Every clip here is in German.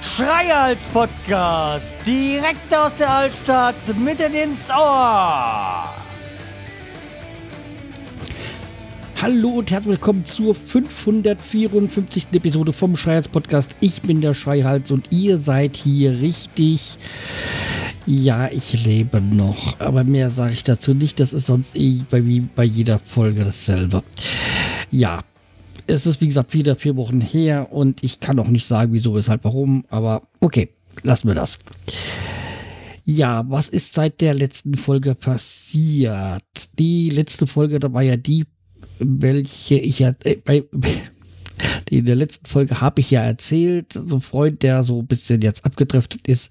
Schreihals Podcast, direkt aus der Altstadt, mitten ins Ohr. Hallo und herzlich willkommen zur 554. Episode vom Schreihals Podcast. Ich bin der Schreihals und ihr seid hier richtig. Ja, ich lebe noch, aber mehr sage ich dazu nicht. Das ist sonst eh bei, wie bei jeder Folge dasselbe. Ja, es ist wie gesagt wieder vier Wochen her und ich kann auch nicht sagen, wieso, weshalb, warum, aber okay, lassen wir das. Ja, was ist seit der letzten Folge passiert? Die letzte Folge, da war ja die, welche ich ja äh, bei in der letzten Folge habe ich ja erzählt, so ein Freund, der so ein bisschen jetzt abgedriftet ist.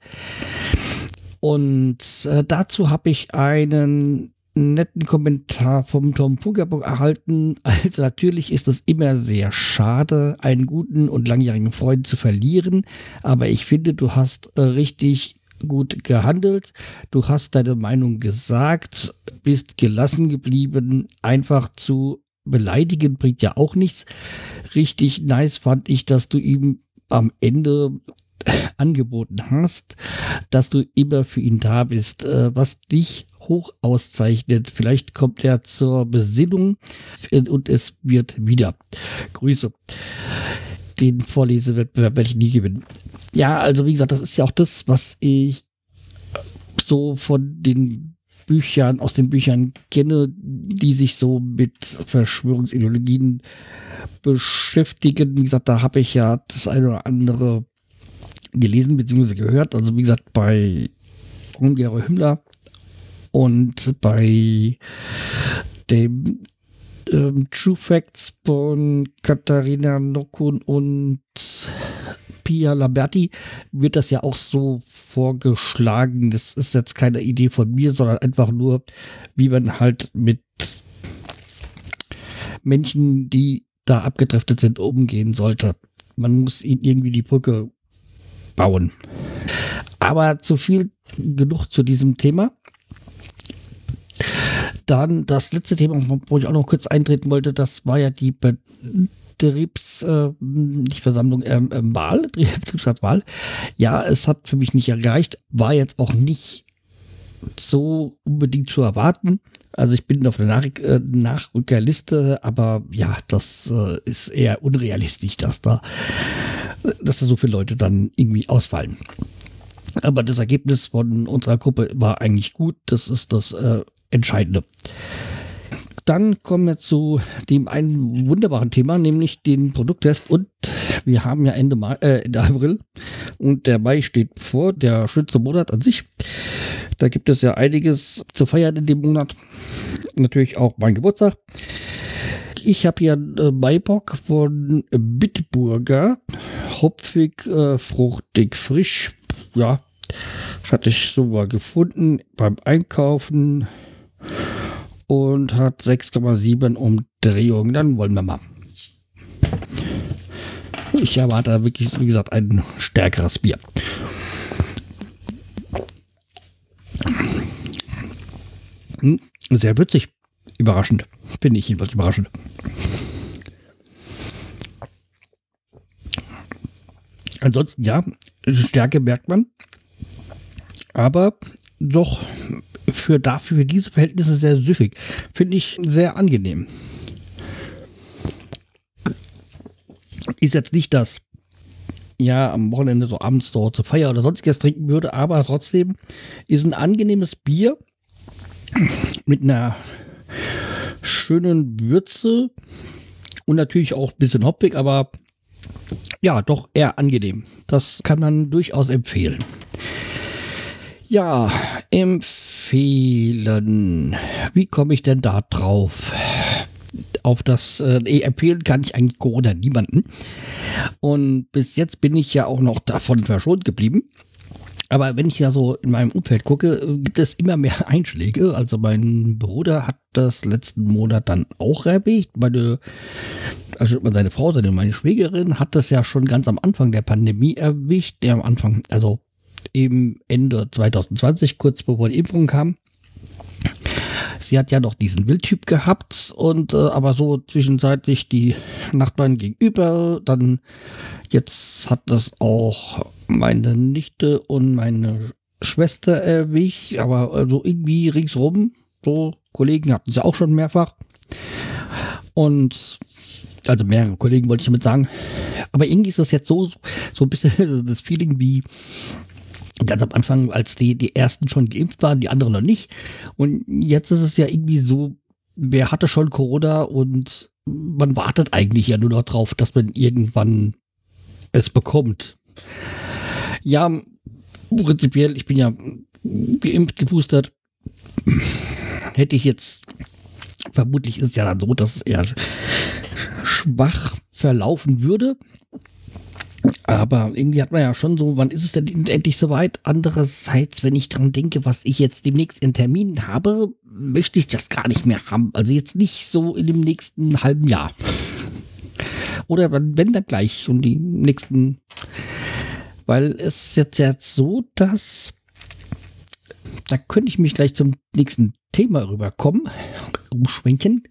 Und äh, dazu habe ich einen netten Kommentar vom Tom Funkerburg erhalten. Also natürlich ist es immer sehr schade, einen guten und langjährigen Freund zu verlieren. Aber ich finde, du hast äh, richtig gut gehandelt. Du hast deine Meinung gesagt, bist gelassen geblieben. Einfach zu beleidigen bringt ja auch nichts. Richtig nice fand ich, dass du ihm am Ende angeboten hast, dass du immer für ihn da bist, äh, was dich hoch auszeichnet. Vielleicht kommt er zur Besinnung und es wird wieder. Grüße. Den Vorlesewettbewerb werde ich nie gewinnen. Ja, also wie gesagt, das ist ja auch das, was ich so von den Büchern, aus den Büchern kenne, die sich so mit Verschwörungsideologien beschäftigen. Wie gesagt, da habe ich ja das eine oder andere gelesen bzw. gehört. Also wie gesagt, bei Ungere Himmler und bei dem ähm, True Facts von Katharina Nokun und Pia Lamberti wird das ja auch so vorgeschlagen. Das ist jetzt keine Idee von mir, sondern einfach nur, wie man halt mit Menschen, die da abgedriftet sind, umgehen sollte. Man muss ihnen irgendwie die Brücke bauen. Aber zu viel genug zu diesem Thema. Dann das letzte Thema, wo ich auch noch kurz eintreten wollte, das war ja die Betriebs, äh, nicht Versammlung, ähm, ähm, Wahl, Betriebsratswahl. Ja, es hat für mich nicht erreicht, war jetzt auch nicht so unbedingt zu erwarten. Also ich bin auf der Nach äh, Nachrückerliste, aber ja, das äh, ist eher unrealistisch, dass da, dass da so viele Leute dann irgendwie ausfallen. Aber das Ergebnis von unserer Gruppe war eigentlich gut. Das ist das äh, Entscheidende. Dann kommen wir zu dem einen wunderbaren Thema, nämlich den Produkttest. Und wir haben ja Ende, Mai, äh, Ende April und der Mai steht vor, der schönste Monat an sich. Da gibt es ja einiges zu feiern in dem Monat. Natürlich auch mein Geburtstag. Ich habe hier äh, Maibock von Bitburger. Hopfig, äh, fruchtig, frisch ja, hatte ich so mal gefunden beim Einkaufen und hat 6,7 Umdrehungen. Dann wollen wir mal. Ich erwarte wirklich, wie gesagt, ein stärkeres Bier. Hm, sehr würzig. Überraschend. Finde ich jedenfalls überraschend. Ansonsten, ja, Stärke merkt man. Aber doch für dafür, für diese Verhältnisse sehr süffig. Finde ich sehr angenehm. Ist jetzt nicht das, ja, am Wochenende so abends dort zur Feier oder sonstiges trinken würde, aber trotzdem ist ein angenehmes Bier mit einer schönen Würze und natürlich auch ein bisschen hoppig, aber ja, doch eher angenehm. Das kann man durchaus empfehlen. Ja, empfehlen. Wie komme ich denn da drauf? Auf das äh, empfehlen kann ich eigentlich Corona niemanden. Und bis jetzt bin ich ja auch noch davon verschont geblieben. Aber wenn ich ja so in meinem Umfeld gucke, gibt es immer mehr Einschläge. Also mein Bruder hat das letzten Monat dann auch erwischt. Meine also seine Frau, seine meine Schwägerin hat das ja schon ganz am Anfang der Pandemie erwischt, der am Anfang, also eben Ende 2020, kurz bevor die Impfung kam. Sie hat ja noch diesen Wildtyp gehabt und äh, aber so zwischenzeitlich die Nachbarn gegenüber, dann jetzt hat das auch meine Nichte und meine Schwester erwischt, aber also irgendwie ringsrum, so Kollegen hatten sie auch schon mehrfach. Und also mehrere Kollegen wollte ich damit sagen. Aber irgendwie ist das jetzt so, so ein bisschen das Feeling wie ganz am Anfang, als die, die ersten schon geimpft waren, die anderen noch nicht. Und jetzt ist es ja irgendwie so, wer hatte schon Corona und man wartet eigentlich ja nur noch drauf, dass man irgendwann es bekommt. Ja, prinzipiell, ich bin ja geimpft, geboostert. Hätte ich jetzt, vermutlich ist es ja dann so, dass es eher schwach verlaufen würde. Aber irgendwie hat man ja schon so, wann ist es denn endlich soweit? Andererseits, wenn ich dran denke, was ich jetzt demnächst in Termin habe, möchte ich das gar nicht mehr haben. Also jetzt nicht so in dem nächsten halben Jahr. Oder wenn dann gleich um die nächsten, weil es jetzt jetzt so, dass da könnte ich mich gleich zum nächsten Thema rüberkommen, umschwenken,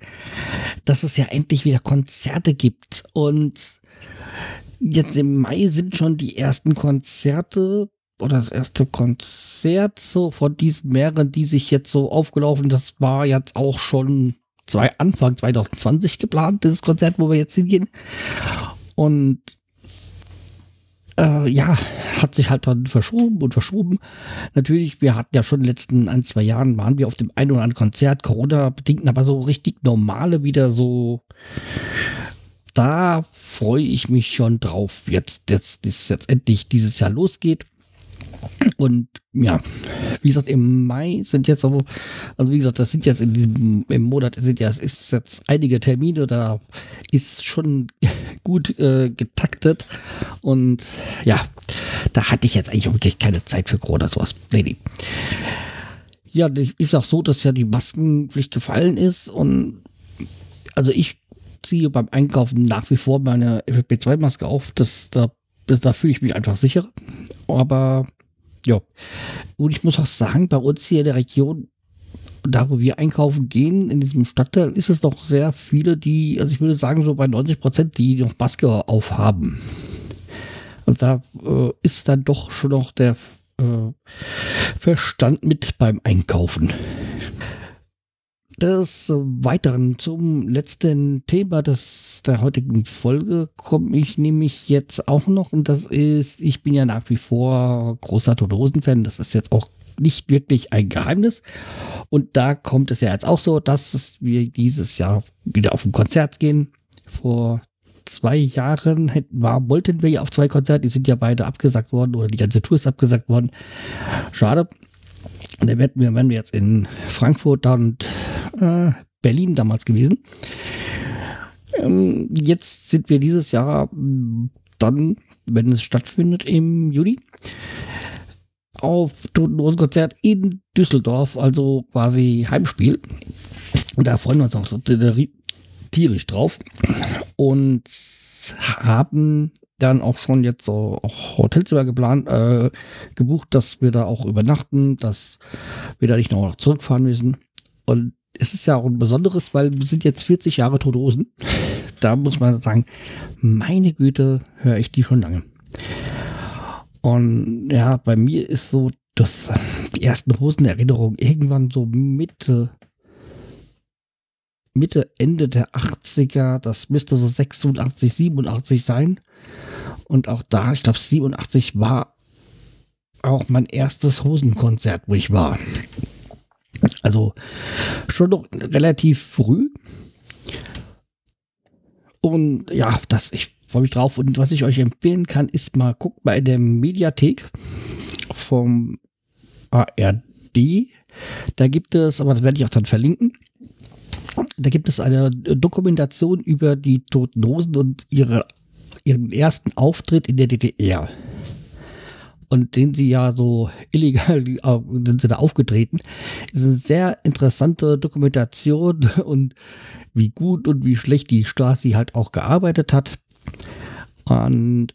dass es ja endlich wieder Konzerte gibt und Jetzt im Mai sind schon die ersten Konzerte oder das erste Konzert so von diesen mehreren, die sich jetzt so aufgelaufen, das war jetzt auch schon zwei, Anfang 2020 geplant, dieses Konzert, wo wir jetzt hingehen. Und äh, ja, hat sich halt dann verschoben und verschoben. Natürlich, wir hatten ja schon in den letzten ein, zwei Jahren, waren wir auf dem ein oder anderen Konzert, Corona-bedingt, aber so richtig normale wieder so da freue ich mich schon drauf, jetzt, jetzt, dass jetzt endlich dieses Jahr losgeht. Und ja, wie gesagt, im Mai sind jetzt so, also wie gesagt, das sind jetzt in diesem im Monat sind ja, es ist jetzt einige Termine, da ist schon gut äh, getaktet und ja, da hatte ich jetzt eigentlich wirklich keine Zeit für Corona sowas. Nee, nee. Ja, ist auch so, dass ja die Maskenpflicht gefallen ist und also ich ziehe beim Einkaufen nach wie vor meine FFP2-Maske auf. Das, da, das, da fühle ich mich einfach sicher. Aber ja. Und ich muss auch sagen, bei uns hier in der Region, da wo wir einkaufen gehen, in diesem Stadtteil, ist es doch sehr viele, die, also ich würde sagen, so bei 90 Prozent, die noch Maske aufhaben. Und da äh, ist dann doch schon noch der äh, Verstand mit beim Einkaufen des Weiteren zum letzten Thema des, der heutigen Folge komme ich nämlich jetzt auch noch und das ist, ich bin ja nach wie vor großer Todosen-Fan, das ist jetzt auch nicht wirklich ein Geheimnis und da kommt es ja jetzt auch so, dass wir dieses Jahr wieder auf ein Konzert gehen. Vor zwei Jahren war, wollten wir ja auf zwei Konzerte, die sind ja beide abgesagt worden oder die ganze Tour ist abgesagt worden. Schade. Da wenn wir jetzt in Frankfurt und äh, Berlin damals gewesen. Ähm, jetzt sind wir dieses Jahr mm, dann, wenn es stattfindet im Juli, auf Totenhosen-Konzert in Düsseldorf, also quasi Heimspiel. Und da freuen wir uns auch so tierisch drauf. Und haben dann auch schon jetzt so auch Hotelzimmer geplant, äh, gebucht, dass wir da auch übernachten, dass wir da nicht noch zurückfahren müssen. Und es ist ja auch ein besonderes, weil wir sind jetzt 40 Jahre Todosen. Da muss man sagen, meine Güte, höre ich die schon lange. Und ja, bei mir ist so, dass die ersten Hosenerinnerungen irgendwann so Mitte, Mitte, Ende der 80er, das müsste so 86, 87 sein. Und auch da, ich glaube 87 war auch mein erstes Hosenkonzert, wo ich war. Also schon noch relativ früh. Und ja, das, ich freue mich drauf. Und was ich euch empfehlen kann, ist mal, guckt in der Mediathek vom ARD. Da gibt es, aber das werde ich auch dann verlinken. Da gibt es eine Dokumentation über die Toten Hosen und ihre, ihren ersten Auftritt in der DDR und den sie ja so illegal sind sie da aufgetreten. ist eine sehr interessante Dokumentation und wie gut und wie schlecht die Stasi halt auch gearbeitet hat. Und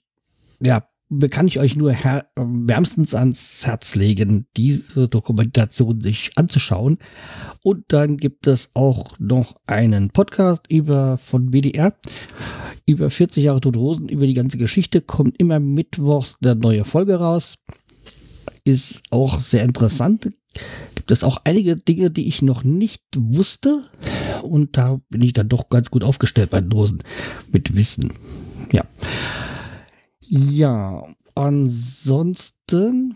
ja, kann ich euch nur wärmstens ans Herz legen, diese Dokumentation sich anzuschauen. Und dann gibt es auch noch einen Podcast über von WDR über 40 Jahre Tote über die ganze Geschichte. Kommt immer mittwochs eine neue Folge raus. Ist auch sehr interessant. Gibt es auch einige Dinge, die ich noch nicht wusste. Und da bin ich dann doch ganz gut aufgestellt bei den Hosen mit Wissen. Ja. Ja, ansonsten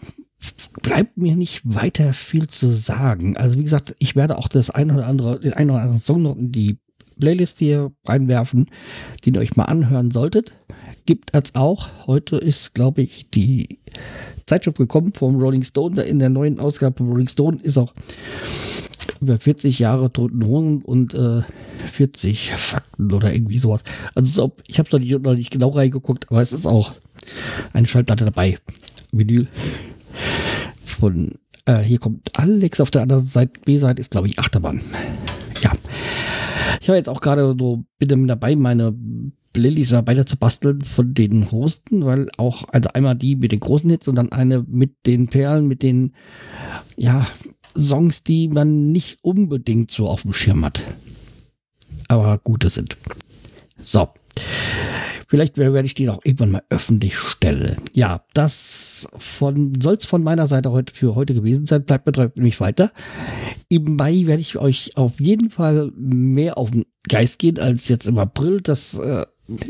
bleibt mir nicht weiter viel zu sagen. Also wie gesagt, ich werde auch das ein oder andere, den einen oder anderen Song noch in die Playlist hier reinwerfen, den ihr euch mal anhören solltet. Gibt es auch. Heute ist, glaube ich, die Zeitschrift gekommen vom Rolling Stone. In der neuen Ausgabe von Rolling Stone ist auch über 40 Jahre Toten Hosen und äh, 40 Fakten oder irgendwie sowas. Also ich habe nicht, noch nicht genau reingeguckt, aber es ist auch eine Schallplatte dabei. Vinyl. Von äh, hier kommt Alex auf der anderen Seite. B-Seite ist, glaube ich, Achterbahn. Ich habe jetzt auch gerade so bitte mit dabei, meine Playlist weiter zu basteln von den Hosten, weil auch, also einmal die mit den großen Hits und dann eine mit den Perlen, mit den, ja, Songs, die man nicht unbedingt so auf dem Schirm hat. Aber gute sind. So. Vielleicht werde ich die noch irgendwann mal öffentlich stellen. Ja, das von, soll es von meiner Seite heute für heute gewesen sein. Bleibt mir mich weiter. Im Mai werde ich euch auf jeden Fall mehr auf den Geist gehen als jetzt im April. Das äh,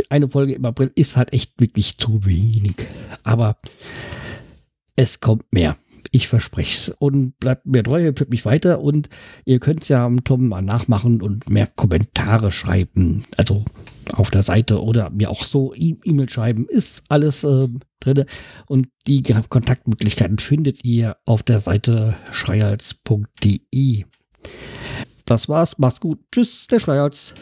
eine Folge im April ist halt echt wirklich zu wenig. Aber es kommt mehr. Ich verspreche es. Und bleibt mir treu, empfiehlt mich weiter. Und ihr könnt es ja am Tom mal nachmachen und mehr Kommentare schreiben. Also auf der Seite oder mir auch so e- E-Mail schreiben. Ist alles äh, drin. Und die Kontaktmöglichkeiten findet ihr auf der Seite schreihals.de. Das war's. Macht's gut. Tschüss, der Schreihals.